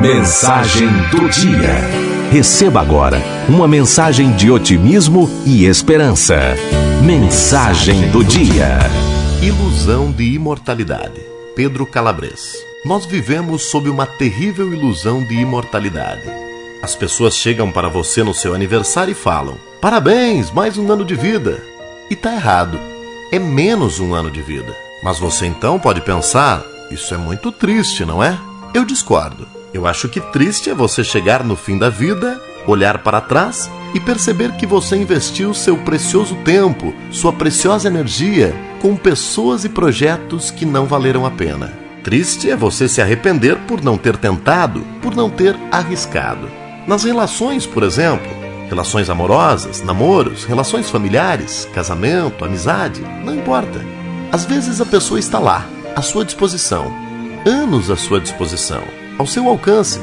Mensagem do dia. Receba agora uma mensagem de otimismo e esperança. Mensagem do dia. Ilusão de imortalidade. Pedro Calabres. Nós vivemos sob uma terrível ilusão de imortalidade. As pessoas chegam para você no seu aniversário e falam: Parabéns, mais um ano de vida. E tá errado. É menos um ano de vida. Mas você então pode pensar: Isso é muito triste, não é? Eu discordo. Eu acho que triste é você chegar no fim da vida, olhar para trás e perceber que você investiu seu precioso tempo, sua preciosa energia com pessoas e projetos que não valeram a pena. Triste é você se arrepender por não ter tentado, por não ter arriscado. Nas relações, por exemplo, relações amorosas, namoros, relações familiares, casamento, amizade, não importa. Às vezes a pessoa está lá, à sua disposição, anos à sua disposição ao seu alcance.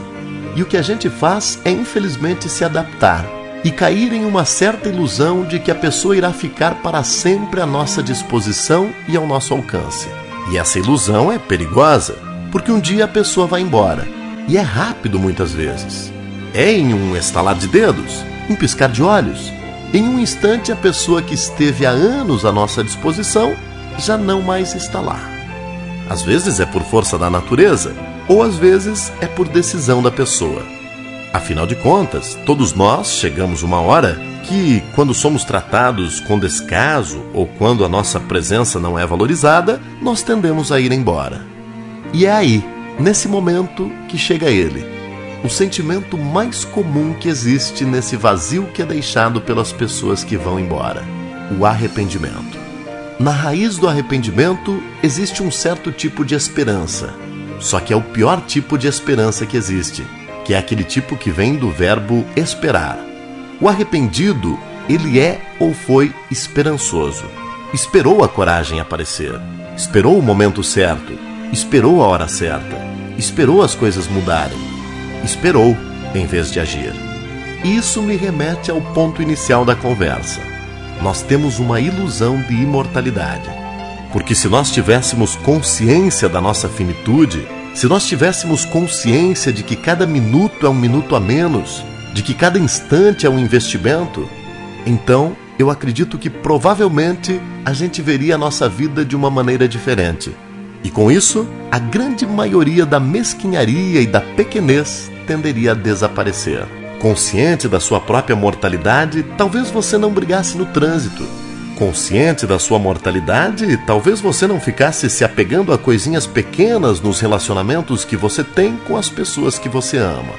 E o que a gente faz é, infelizmente, se adaptar e cair em uma certa ilusão de que a pessoa irá ficar para sempre à nossa disposição e ao nosso alcance. E essa ilusão é perigosa, porque um dia a pessoa vai embora. E é rápido muitas vezes. É em um estalar de dedos, um piscar de olhos. Em um instante, a pessoa que esteve há anos à nossa disposição já não mais está lá. Às vezes é por força da natureza, ou às vezes é por decisão da pessoa. Afinal de contas, todos nós chegamos uma hora que, quando somos tratados com descaso ou quando a nossa presença não é valorizada, nós tendemos a ir embora. E é aí, nesse momento, que chega ele, o sentimento mais comum que existe nesse vazio que é deixado pelas pessoas que vão embora: o arrependimento. Na raiz do arrependimento existe um certo tipo de esperança só que é o pior tipo de esperança que existe, que é aquele tipo que vem do verbo esperar. O arrependido, ele é ou foi esperançoso. Esperou a coragem aparecer, esperou o momento certo, esperou a hora certa, esperou as coisas mudarem, esperou em vez de agir. Isso me remete ao ponto inicial da conversa. Nós temos uma ilusão de imortalidade porque se nós tivéssemos consciência da nossa finitude, se nós tivéssemos consciência de que cada minuto é um minuto a menos, de que cada instante é um investimento, então eu acredito que provavelmente a gente veria a nossa vida de uma maneira diferente. E com isso, a grande maioria da mesquinharia e da pequenez tenderia a desaparecer. Consciente da sua própria mortalidade, talvez você não brigasse no trânsito, Consciente da sua mortalidade, talvez você não ficasse se apegando a coisinhas pequenas nos relacionamentos que você tem com as pessoas que você ama.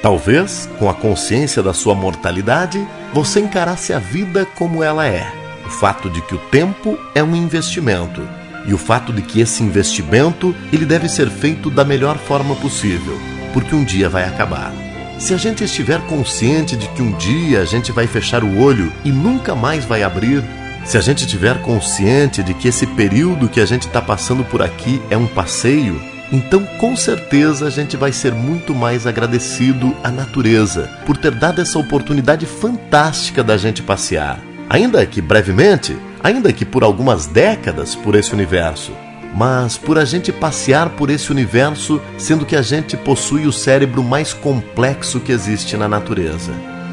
Talvez, com a consciência da sua mortalidade, você encarasse a vida como ela é. O fato de que o tempo é um investimento e o fato de que esse investimento ele deve ser feito da melhor forma possível, porque um dia vai acabar. Se a gente estiver consciente de que um dia a gente vai fechar o olho e nunca mais vai abrir, se a gente tiver consciente de que esse período que a gente está passando por aqui é um passeio, então com certeza a gente vai ser muito mais agradecido à natureza por ter dado essa oportunidade fantástica da gente passear. Ainda que brevemente, ainda que por algumas décadas por esse universo, mas por a gente passear por esse universo, sendo que a gente possui o cérebro mais complexo que existe na natureza.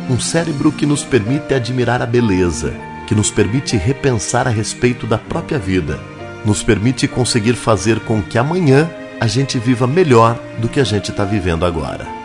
Um cérebro que nos permite admirar a beleza, que nos permite repensar a respeito da própria vida, nos permite conseguir fazer com que amanhã a gente viva melhor do que a gente está vivendo agora.